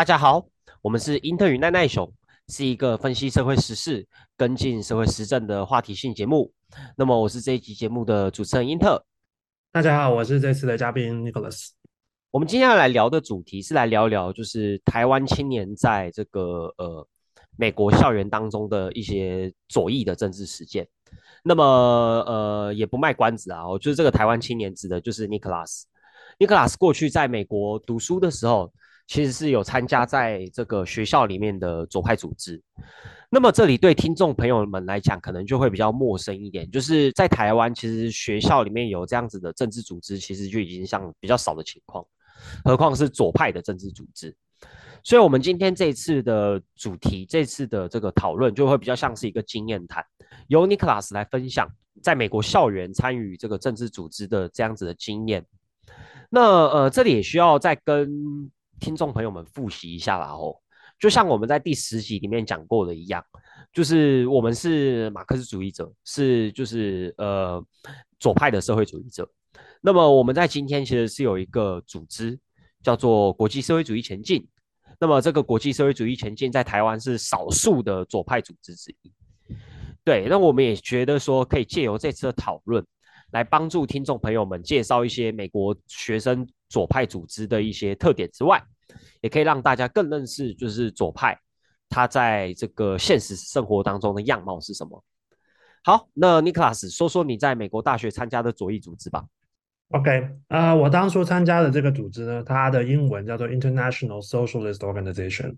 大家好，我们是英特与奈奈熊，是一个分析社会时事、跟进社会时政的话题性节目。那么我是这一集节目的主持人英特。大家好，我是这次的嘉宾 Nicholas。我们今天要来聊的主题是来聊聊，就是台湾青年在这个呃美国校园当中的一些左翼的政治实践。那么呃也不卖关子啊，我就是这个台湾青年指的就是 Nicholas。Nicholas 过去在美国读书的时候。其实是有参加在这个学校里面的左派组织，那么这里对听众朋友们来讲，可能就会比较陌生一点。就是在台湾，其实学校里面有这样子的政治组织，其实就已经像比较少的情况，何况是左派的政治组织。所以，我们今天这一次的主题，这次的这个讨论，就会比较像是一个经验谈，由 Nicholas 来分享在美国校园参与这个政治组织的这样子的经验。那呃，这里也需要再跟。听众朋友们复习一下啦哦，就像我们在第十集里面讲过的一样，就是我们是马克思主义者，是就是呃左派的社会主义者。那么我们在今天其实是有一个组织叫做国际社会主义前进。那么这个国际社会主义前进在台湾是少数的左派组织之一。对，那我们也觉得说可以借由这次的讨论。来帮助听众朋友们介绍一些美国学生左派组织的一些特点之外，也可以让大家更认识，就是左派他在这个现实生活当中的样貌是什么。好，那 Nicholas 说说你在美国大学参加的左翼组织吧。OK，啊，我当初参加的这个组织呢，它的英文叫做 International Socialist Organization，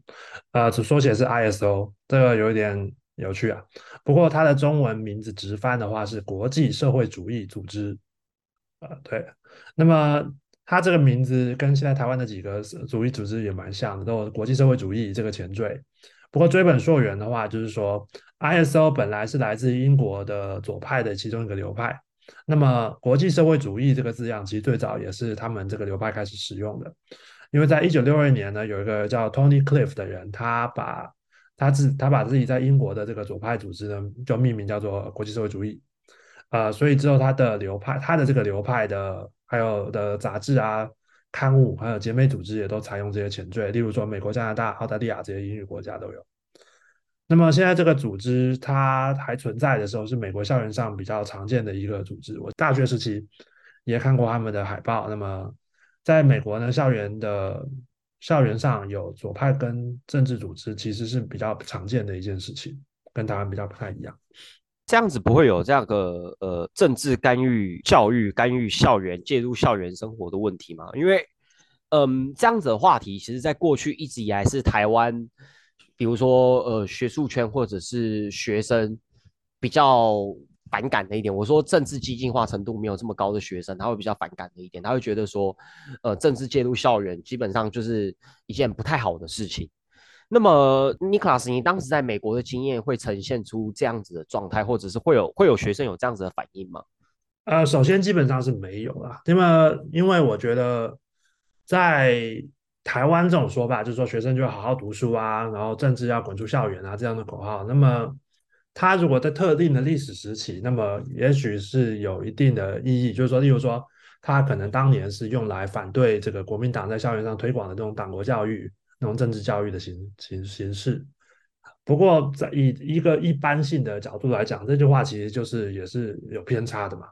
呃，只缩写是 ISO，这个有一点。有趣啊，不过它的中文名字直翻的话是国际社会主义组织，呃，对。那么它这个名字跟现在台湾的几个主义组织也蛮像的，都有国际社会主义这个前缀。不过追本溯源的话，就是说 ISO 本来是来自英国的左派的其中一个流派。那么国际社会主义这个字样，其实最早也是他们这个流派开始使用的，因为在一九六二年呢，有一个叫 Tony Cliff 的人，他把他自他把自己在英国的这个左派组织呢，就命名叫做国际社会主义，呃，所以之后他的流派，他的这个流派的还有的杂志啊、刊物，还有姐妹组织也都采用这些前缀，例如说美国、加拿大、澳大利亚这些英语国家都有。那么现在这个组织它还存在的时候，是美国校园上比较常见的一个组织。我大学时期也看过他们的海报。那么在美国呢，校园的。校园上有左派跟政治组织，其实是比较常见的一件事情，跟台湾比较不太一样。这样子不会有这样个呃政治干预教育、干预校园、介入校园生活的问题吗？因为嗯，这样子的话题，其实在过去一直以来是台湾，比如说呃学术圈或者是学生比较。反感的一点，我说政治激进化程度没有这么高的学生，他会比较反感的一点，他会觉得说，呃，政治介入校园基本上就是一件不太好的事情。那么，尼克拉斯，你当时在美国的经验会呈现出这样子的状态，或者是会有会有学生有这样子的反应吗？呃，首先基本上是没有啦，那么因为我觉得在台湾这种说法，就是说学生就要好好读书啊，然后政治要滚出校园啊这样的口号，那么。他如果在特定的历史时期，那么也许是有一定的意义，就是说，例如说，他可能当年是用来反对这个国民党在校园上推广的这种党国教育、那种政治教育的形形形式。不过，在以一个一般性的角度来讲，这句话其实就是也是有偏差的嘛。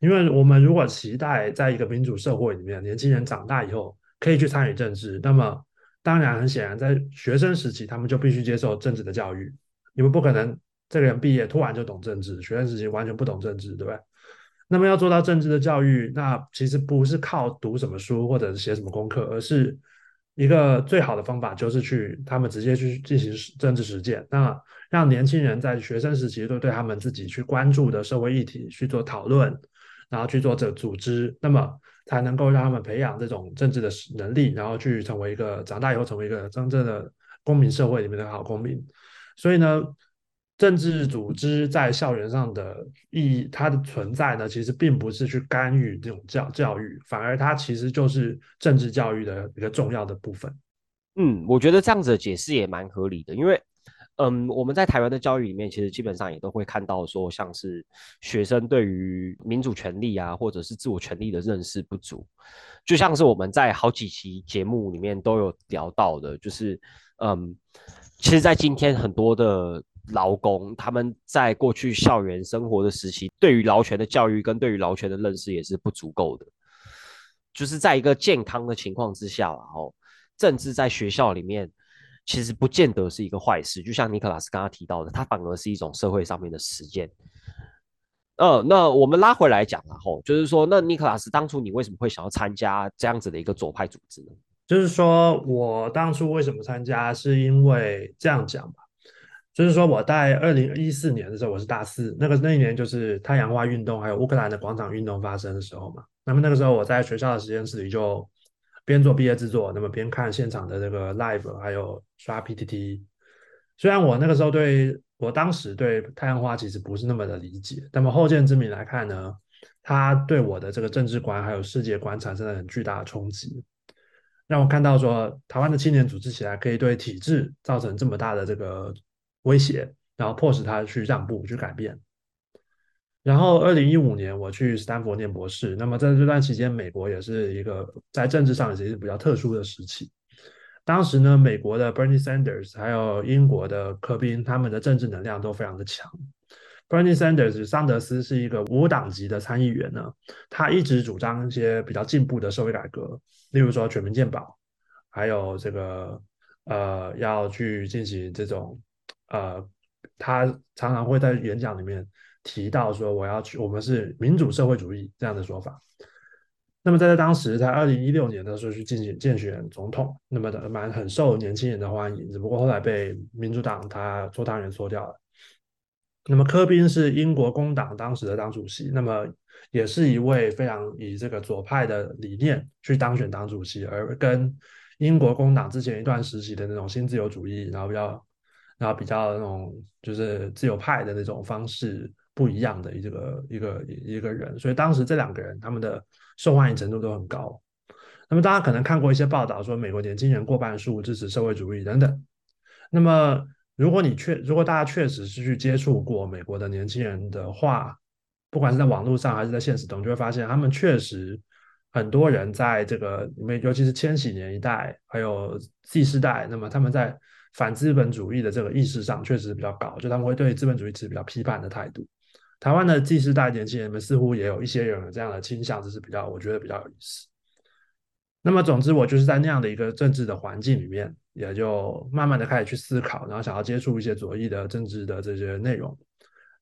因为我们如果期待在一个民主社会里面，年轻人长大以后可以去参与政治，那么当然很显然，在学生时期他们就必须接受政治的教育，你们不可能。这个人毕业突然就懂政治，学生时期完全不懂政治，对不对？那么要做到政治的教育，那其实不是靠读什么书或者是写什么功课，而是一个最好的方法就是去他们直接去进行政治实践。那让年轻人在学生时期都对他们自己去关注的社会议题去做讨论，然后去做这组织，那么才能够让他们培养这种政治的能力，然后去成为一个长大以后成为一个真正的公民社会里面的好公民。所以呢。政治组织在校园上的意义，它的存在呢，其实并不是去干预这种教教育，反而它其实就是政治教育的一个重要的部分。嗯，我觉得这样子的解释也蛮合理的，因为嗯，我们在台湾的教育里面，其实基本上也都会看到说，像是学生对于民主权利啊，或者是自我权利的认识不足，就像是我们在好几期节目里面都有聊到的，就是嗯，其实，在今天很多的劳工，他们在过去校园生活的时期，对于劳权的教育跟对于劳权的认识也是不足够的，就是在一个健康的情况之下，然后政治在学校里面。其实不见得是一个坏事，就像尼克拉斯刚刚提到的，它反而是一种社会上面的实践。呃，那我们拉回来讲，然后就是说，那尼克拉斯当初你为什么会想要参加这样子的一个左派组织呢？就是说我当初为什么参加，是因为这样讲吧，就是说我在二零一四年的时候，我是大四，那个那一年就是太阳花运动还有乌克兰的广场运动发生的时候嘛。那么那个时候我在学校的实验室里就。边做毕业制作，那么边看现场的这个 live，还有刷 PPT。虽然我那个时候对我当时对太阳花其实不是那么的理解，那么后见之明来看呢，它对我的这个政治观还有世界观产生了很巨大的冲击，让我看到说台湾的青年组织起来可以对体制造成这么大的这个威胁，然后迫使他去让步去改变。然后，二零一五年我去斯坦福念博士。那么在这段期间，美国也是一个在政治上也是比较特殊的时期。当时呢，美国的 Bernie Sanders 还有英国的科宾，他们的政治能量都非常的强。Bernie Sanders 桑德斯是一个无党籍的参议员呢，他一直主张一些比较进步的社会改革，例如说全民健保，还有这个呃要去进行这种呃，他常常会在演讲里面。提到说我要去，我们是民主社会主义这样的说法。那么在当时，在二零一六年的时候去进行竞选总统，那么的蛮很受年轻人的欢迎。只不过后来被民主党他做党员搓掉了。那么科宾是英国工党当时的党主席，那么也是一位非常以这个左派的理念去当选党主席，而跟英国工党之前一段时期的那种新自由主义，然后比较然后比较那种就是自由派的那种方式。不一样的一个一个一个人，所以当时这两个人他们的受欢迎程度都很高。那么大家可能看过一些报道，说美国年轻人过半数支持社会主义等等。那么如果你确如果大家确实是去接触过美国的年轻人的话，不管是在网络上还是在现实中，就会发现他们确实很多人在这个里面，尤其是千禧年一代还有 Z 世代，那么他们在反资本主义的这个意识上确实比较高，就他们会对资本主义持比较批判的态度。台湾的 Z 世代年轻人们似乎也有一些人有这样的倾向，这是比较我觉得比较有意思。那么，总之我就是在那样的一个政治的环境里面，也就慢慢的开始去思考，然后想要接触一些左翼的政治的这些内容。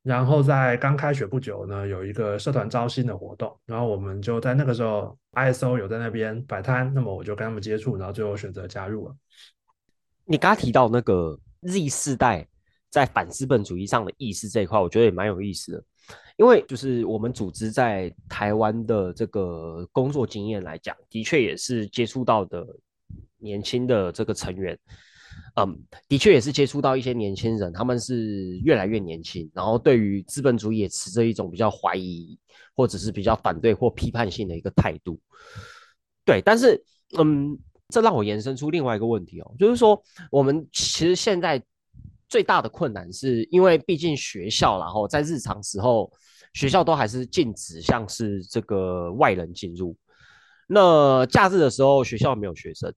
然后在刚开学不久呢，有一个社团招新的活动，然后我们就在那个时候，ISO 有在那边摆摊，那么我就跟他们接触，然后最后选择加入了。你刚刚提到那个 Z 世代。在反资本主义上的意识这一块，我觉得也蛮有意思的，因为就是我们组织在台湾的这个工作经验来讲，的确也是接触到的年轻的这个成员，嗯，的确也是接触到一些年轻人，他们是越来越年轻，然后对于资本主义也持着一种比较怀疑或者是比较反对或批判性的一个态度。对，但是嗯，这让我延伸出另外一个问题哦，就是说我们其实现在。最大的困难是因为毕竟学校，然后在日常时候，学校都还是禁止像是这个外人进入。那假日的时候，学校没有学生，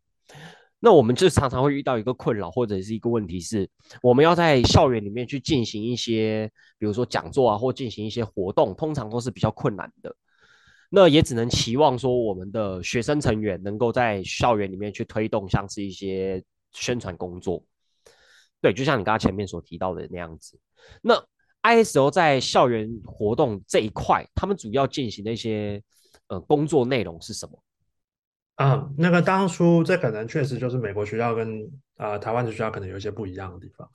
那我们就常常会遇到一个困扰或者是一个问题是，我们要在校园里面去进行一些，比如说讲座啊，或进行一些活动，通常都是比较困难的。那也只能期望说，我们的学生成员能够在校园里面去推动，像是一些宣传工作。对，就像你刚刚前面所提到的那样子。那 ISO 在校园活动这一块，他们主要进行的一些呃工作内容是什么？啊，那个当初这可能确实就是美国学校跟啊台湾的学校可能有一些不一样的地方。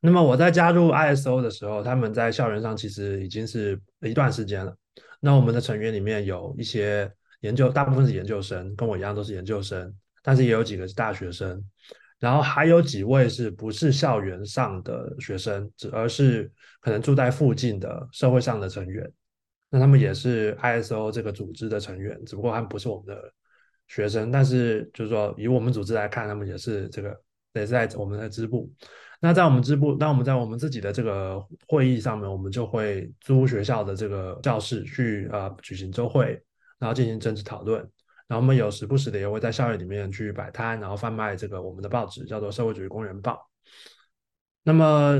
那么我在加入 ISO 的时候，他们在校园上其实已经是一段时间了。那我们的成员里面有一些研究，大部分是研究生，跟我一样都是研究生，但是也有几个是大学生。然后还有几位是不是校园上的学生，而是可能住在附近的社会上的成员。那他们也是 ISO 这个组织的成员，只不过他们不是我们的学生。但是就是说，以我们组织来看，他们也是这个也是在我们的支部。那在我们支部，那我们在我们自己的这个会议上面，我们就会租学校的这个教室去呃举行周会，然后进行政治讨论。然后我们有时不时的也会在校园里面去摆摊，然后贩卖这个我们的报纸，叫做《社会主义工人报》。那么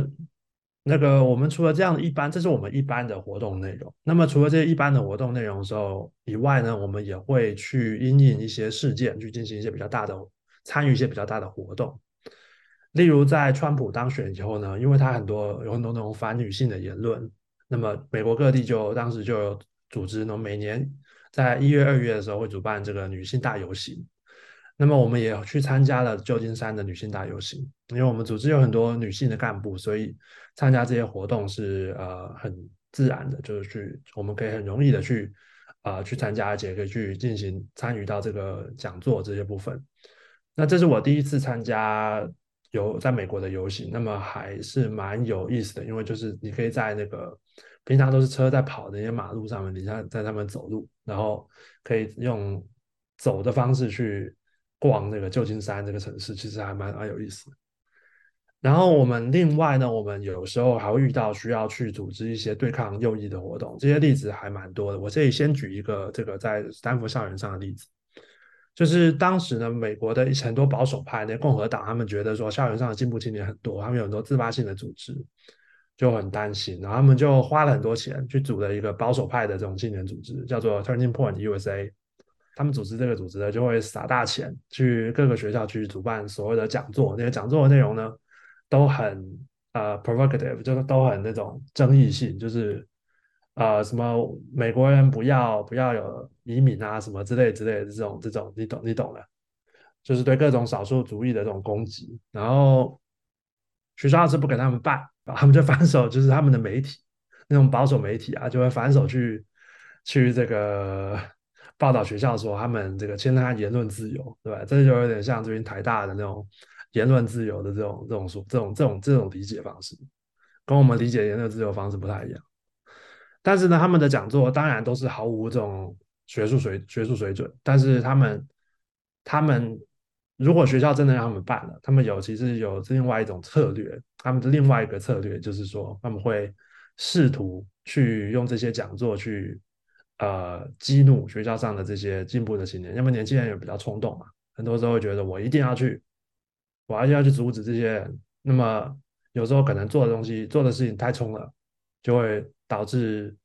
那个我们除了这样的一般，这是我们一般的活动内容。那么除了这些一般的活动内容的时候以外呢，我们也会去因应一些事件，去进行一些比较大的参与一些比较大的活动。例如，在川普当选以后呢，因为他很多有很多那种反女性的言论，那么美国各地就当时就有组织呢，每年在一月、二月的时候会主办这个女性大游行。那么我们也去参加了旧金山的女性大游行，因为我们组织有很多女性的干部，所以参加这些活动是呃很自然的，就是去我们可以很容易的去啊去参加，而且可以去进行参与到这个讲座这些部分。那这是我第一次参加。游在美国的游行，那么还是蛮有意思的，因为就是你可以在那个平常都是车在跑的那些马路上面，你在在他们走路，然后可以用走的方式去逛那个旧金山这个城市，其实还蛮蛮有意思的。然后我们另外呢，我们有时候还会遇到需要去组织一些对抗右翼的活动，这些例子还蛮多的。我这里先举一个这个在斯坦福校园上的例子。就是当时呢，美国的很多保守派那共和党，他们觉得说校园上的进步青年很多，他们有很多自发性的组织，就很担心，然后他们就花了很多钱去组了一个保守派的这种青年组织，叫做 Turning Point USA。他们组织这个组织呢，就会撒大钱去各个学校去主办所谓的讲座，那些讲座的内容呢，都很呃 provocative，就是都很那种争议性，就是。呃，什么美国人不要不要有移民啊，什么之类之类的这种这种，你懂你懂的，就是对各种少数族裔的这种攻击。然后学校是不给他们办，他们就反手，就是他们的媒体那种保守媒体啊，就会反手去去这个报道学校说他们这个侵害言论自由，对吧？这就有点像最近台大的那种言论自由的这种这种说这种这种这种理解方式，跟我们理解言论自由方式不太一样。但是呢，他们的讲座当然都是毫无这种学术水学术水准。但是他们，他们如果学校真的让他们办了，他们有其实有另外一种策略。他们的另外一个策略就是说，他们会试图去用这些讲座去呃激怒学校上的这些进步的青年。因为年轻人也比较冲动嘛，很多时候会觉得我一定要去，我一定要去阻止这些人。那么有时候可能做的东西做的事情太冲了，就会。导致，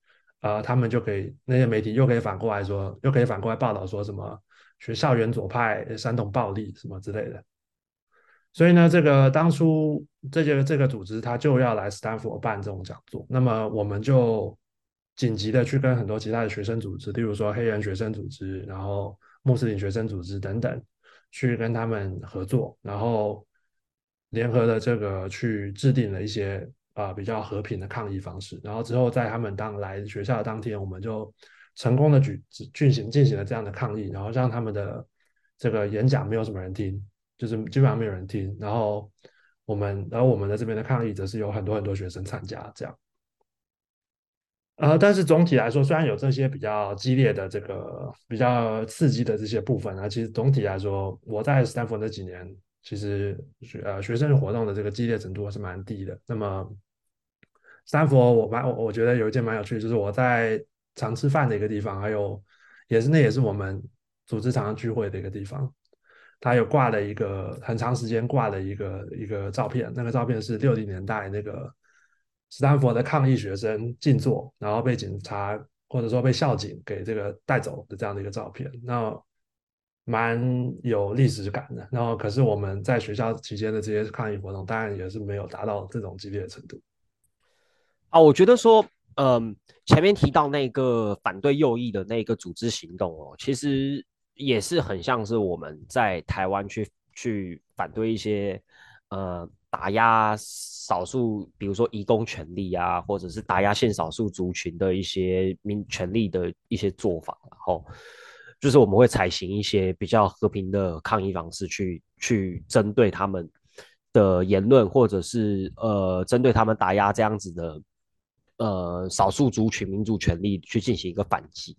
呃，他们就可以那些媒体又可以反过来说，又可以反过来报道说什么学校园左派煽动暴力什么之类的。所以呢，这个当初这些这个组织他就要来斯坦福办这种讲座，那么我们就紧急的去跟很多其他的学生组织，例如说黑人学生组织，然后穆斯林学生组织等等，去跟他们合作，然后联合的这个去制定了一些。啊，比较和平的抗议方式，然后之后在他们当来学校的当天，我们就成功的举进行进行了这样的抗议，然后让他们的这个演讲没有什么人听，就是基本上没有人听，然后我们，然后我们的这边的抗议则是有很多很多学生参加，这样。呃，但是总体来说，虽然有这些比较激烈的这个比较刺激的这些部分啊，其实总体来说，我在斯坦福那几年，其实学呃学生活动的这个激烈程度还是蛮低的。那么斯坦福，我蛮我我觉得有一件蛮有趣，就是我在常吃饭的一个地方，还有也是那也是我们组织常常聚会的一个地方。他有挂了一个很长时间挂了一个一个照片，那个照片是六零年代那个斯坦福的抗议学生静坐，然后被警察或者说被校警给这个带走的这样的一个照片，那蛮有历史感的。然后可是我们在学校期间的这些抗议活动，当然也是没有达到这种激烈的程度。啊，我觉得说，嗯，前面提到那个反对右翼的那个组织行动哦，其实也是很像是我们在台湾去去反对一些呃打压少数，比如说移工权利啊，或者是打压性少数族群的一些民权利的一些做法，然后就是我们会采行一些比较和平的抗议方式去去针对他们的言论，或者是呃针对他们打压这样子的。呃少数族群民主权利去进行一个反击。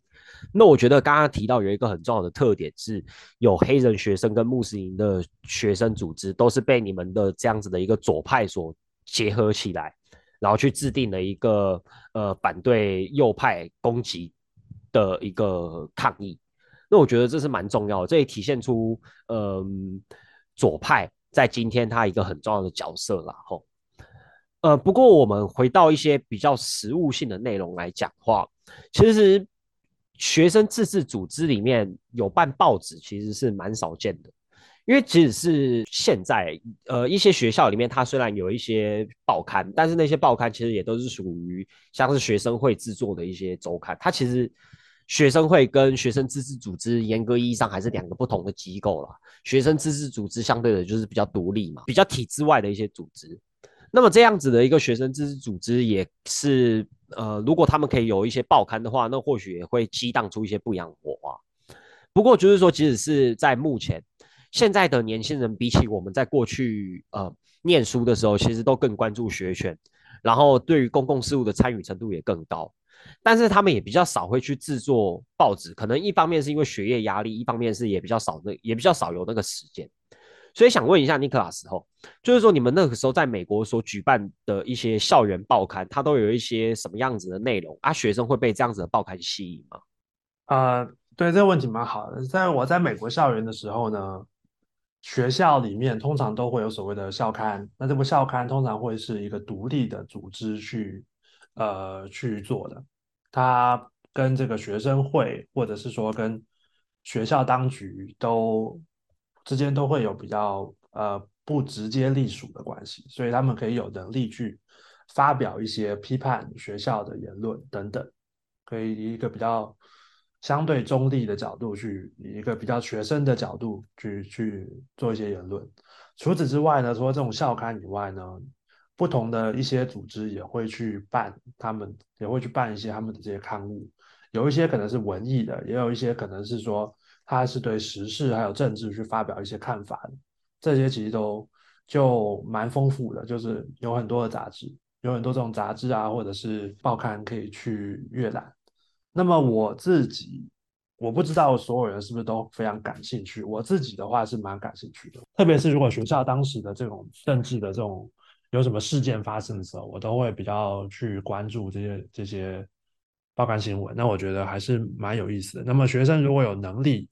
那我觉得刚刚提到有一个很重要的特点是，有黑人学生跟穆斯林的学生组织都是被你们的这样子的一个左派所结合起来，然后去制定了一个呃反对右派攻击的一个抗议。那我觉得这是蛮重要的，这也体现出嗯左派在今天他一个很重要的角色啦。吼，呃，不过我们回到一些比较实务性的内容来讲话，其实。学生自治组织里面有办报纸，其实是蛮少见的。因为即使是现在，呃，一些学校里面，它虽然有一些报刊，但是那些报刊其实也都是属于像是学生会制作的一些周刊。它其实学生会跟学生自治组织严格意义上还是两个不同的机构了。学生自治组织相对的就是比较独立嘛，比较体制外的一些组织。那么这样子的一个学生自治组织也是，呃，如果他们可以有一些报刊的话，那或许也会激荡出一些不一样的火花。不过就是说，即使是在目前，现在的年轻人比起我们在过去呃念书的时候，其实都更关注学权，然后对于公共事务的参与程度也更高。但是他们也比较少会去制作报纸，可能一方面是因为学业压力，一方面是也比较少那也比较少有那个时间。所以想问一下尼克拉斯后，就是说你们那个时候在美国所举办的一些校园报刊，它都有一些什么样子的内容啊？学生会被这样子的报刊吸引吗？啊，对这个问题蛮好的。在我在美国校园的时候呢，学校里面通常都会有所谓的校刊，那这部校刊通常会是一个独立的组织去呃去做的，他跟这个学生会或者是说跟学校当局都。之间都会有比较呃不直接隶属的关系，所以他们可以有能力去发表一些批判学校的言论等等，可以以一个比较相对中立的角度去，以一个比较学生的角度去去做一些言论。除此之外呢，除了这种校刊以外呢，不同的一些组织也会去办，他们也会去办一些他们的这些刊物，有一些可能是文艺的，也有一些可能是说。他是对时事还有政治去发表一些看法的，这些其实都就蛮丰富的，就是有很多的杂志，有很多这种杂志啊，或者是报刊可以去阅览。那么我自己，我不知道所有人是不是都非常感兴趣。我自己的话是蛮感兴趣的，特别是如果学校当时的这种政治的这种有什么事件发生的时候，我都会比较去关注这些这些报刊新闻。那我觉得还是蛮有意思的。那么学生如果有能力，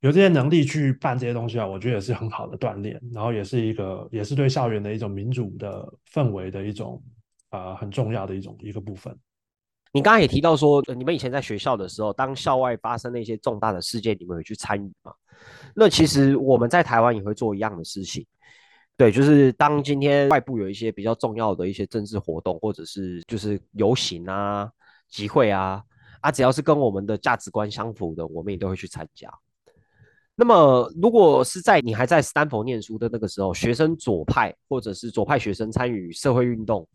有这些能力去办这些东西啊，我觉得也是很好的锻炼，然后也是一个，也是对校园的一种民主的氛围的一种，呃，很重要的一种一个部分。你刚刚也提到说，你们以前在学校的时候，当校外发生那些重大的事件，你们有去参与吗？那其实我们在台湾也会做一样的事情，对，就是当今天外部有一些比较重要的一些政治活动，或者是就是游行啊、集会啊，啊，只要是跟我们的价值观相符的，我们也都会去参加。那么，如果是在你还在斯坦福念书的那个时候，学生左派或者是左派学生参与社会运动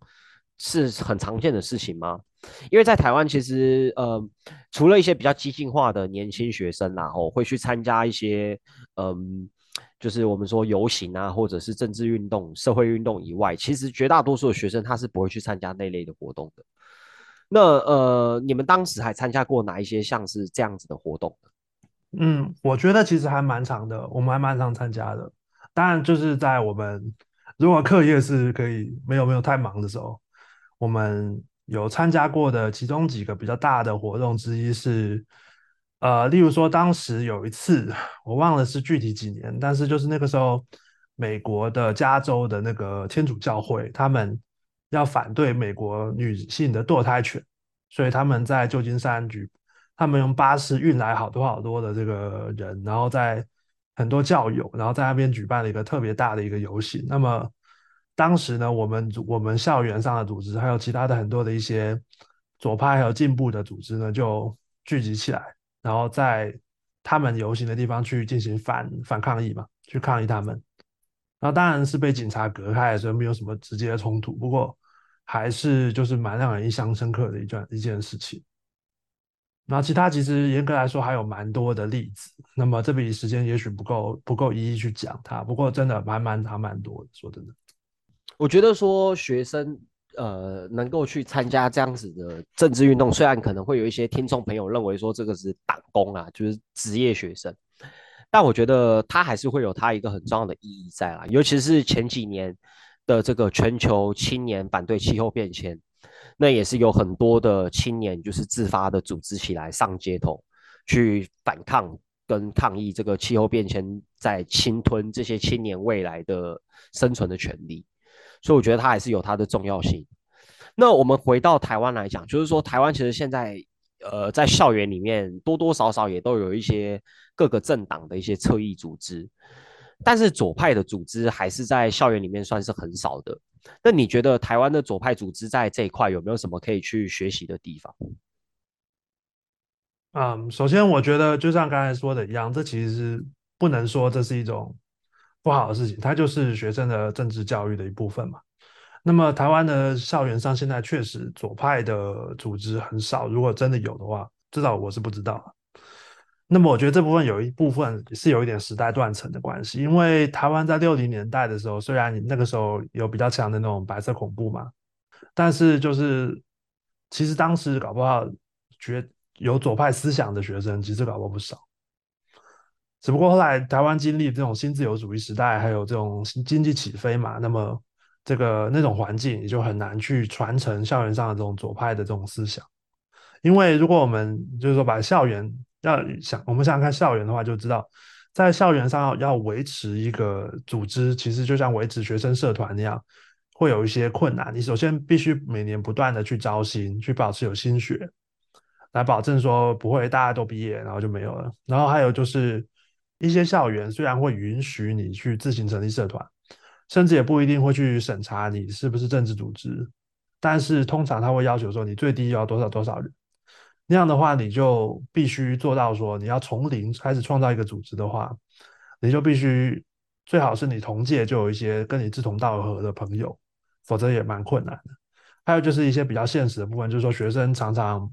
是很常见的事情吗？因为在台湾，其实呃，除了一些比较激进化的年轻学生然后会去参加一些嗯，就是我们说游行啊，或者是政治运动、社会运动以外，其实绝大多数的学生他是不会去参加那类的活动的。那呃，你们当时还参加过哪一些像是这样子的活动？嗯，我觉得其实还蛮长的，我们还蛮常参加的。当然，就是在我们如果课业是可以没有没有太忙的时候，我们有参加过的其中几个比较大的活动之一是，呃，例如说当时有一次我忘了是具体几年，但是就是那个时候，美国的加州的那个天主教会他们要反对美国女性的堕胎权，所以他们在旧金山举。他们用巴士运来好多好多的这个人，然后在很多教友，然后在那边举办了一个特别大的一个游行。那么当时呢，我们我们校园上的组织，还有其他的很多的一些左派还有进步的组织呢，就聚集起来，然后在他们游行的地方去进行反反抗议嘛，去抗议他们。那当然是被警察隔开，所以没有什么直接的冲突。不过还是就是蛮让人印象深刻的一段一件事情。那其他其实严格来说还有蛮多的例子，那么这笔时间也许不够不够一一去讲它，不过真的蛮蛮还蛮多的。说真的，我觉得说学生呃能够去参加这样子的政治运动，虽然可能会有一些听众朋友认为说这个是党工啊，就是职业学生，但我觉得他还是会有他一个很重要的意义在啦，尤其是前几年的这个全球青年反对气候变迁，那也是有很多的青年就是自发的组织起来上街头去反抗。跟抗议这个气候变迁在侵吞这些青年未来的生存的权利，所以我觉得它还是有它的重要性。那我们回到台湾来讲，就是说台湾其实现在呃在校园里面多多少少也都有一些各个政党的一些侧翼组织，但是左派的组织还是在校园里面算是很少的。那你觉得台湾的左派组织在这一块有没有什么可以去学习的地方？嗯，首先我觉得就像刚才说的一样，这其实是不能说这是一种不好的事情，它就是学生的政治教育的一部分嘛。那么台湾的校园上现在确实左派的组织很少，如果真的有的话，至少我是不知道。那么我觉得这部分有一部分是有一点时代断层的关系，因为台湾在六零年代的时候，虽然那个时候有比较强的那种白色恐怖嘛，但是就是其实当时搞不好觉。有左派思想的学生其实搞过不少，只不过后来台湾经历这种新自由主义时代，还有这种经济起飞嘛，那么这个那种环境也就很难去传承校园上的这种左派的这种思想。因为如果我们就是说把校园要想，我们想想看校园的话，就知道在校园上要维持一个组织，其实就像维持学生社团那样，会有一些困难。你首先必须每年不断的去招新，去保持有新血。来保证说不会大家都毕业，然后就没有了。然后还有就是一些校园虽然会允许你去自行成立社团，甚至也不一定会去审查你是不是政治组织，但是通常他会要求说你最低要多少多少人。那样的话，你就必须做到说你要从零开始创造一个组织的话，你就必须最好是你同届就有一些跟你志同道合的朋友，否则也蛮困难的。还有就是一些比较现实的部分，就是说学生常常。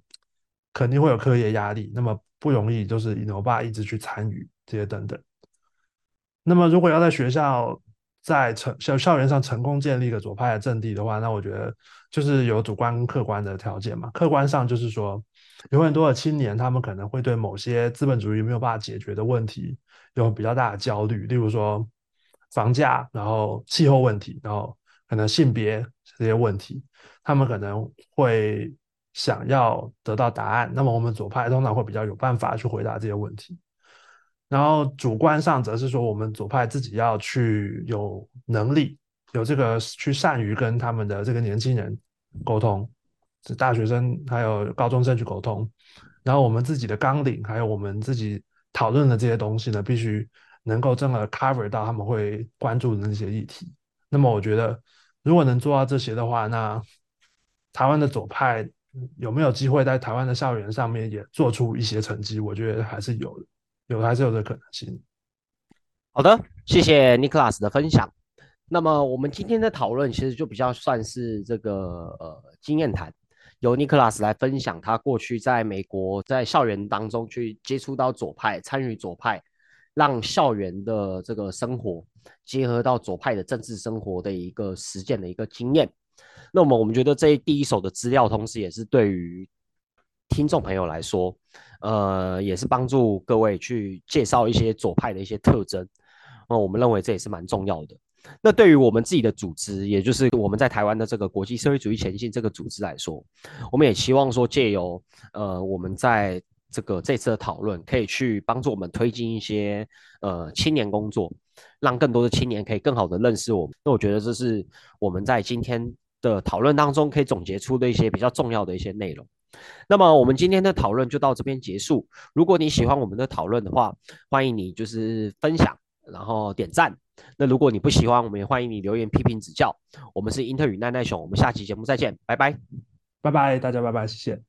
肯定会有课业压力，那么不容易，就是以牛爸一直去参与这些等等。那么如果要在学校在成校校园上成功建立一个左派的阵地的话，那我觉得就是有主观跟客观的条件嘛。客观上就是说，有很多的青年，他们可能会对某些资本主义没有办法解决的问题有比较大的焦虑，例如说房价，然后气候问题，然后可能性别这些问题，他们可能会。想要得到答案，那么我们左派通常会比较有办法去回答这些问题。然后主观上则是说，我们左派自己要去有能力，有这个去善于跟他们的这个年轻人沟通，是大学生还有高中生去沟通。然后我们自己的纲领，还有我们自己讨论的这些东西呢，必须能够真的 cover 到他们会关注的那些议题。那么我觉得，如果能做到这些的话，那台湾的左派。有没有机会在台湾的校园上面也做出一些成绩？我觉得还是有的，有还是有这可能性。好的，谢谢 Nicholas 的分享。那么我们今天的讨论其实就比较算是这个呃经验谈，由 Nicholas 来分享他过去在美国在校园当中去接触到左派，参与左派，让校园的这个生活结合到左派的政治生活的一个实践的一个经验。那么我们觉得这第一手的资料，同时也是对于听众朋友来说，呃，也是帮助各位去介绍一些左派的一些特征。那我们认为这也是蛮重要的。那对于我们自己的组织，也就是我们在台湾的这个国际社会主义前进这个组织来说，我们也希望说借由呃我们在这个这次的讨论，可以去帮助我们推进一些呃青年工作，让更多的青年可以更好的认识我们。那我觉得这是我们在今天。的讨论当中可以总结出的一些比较重要的一些内容。那么我们今天的讨论就到这边结束。如果你喜欢我们的讨论的话，欢迎你就是分享，然后点赞。那如果你不喜欢，我们也欢迎你留言批评指教。我们是英特与奈奈熊，我们下期节目再见，拜拜，拜拜，大家拜拜，谢谢。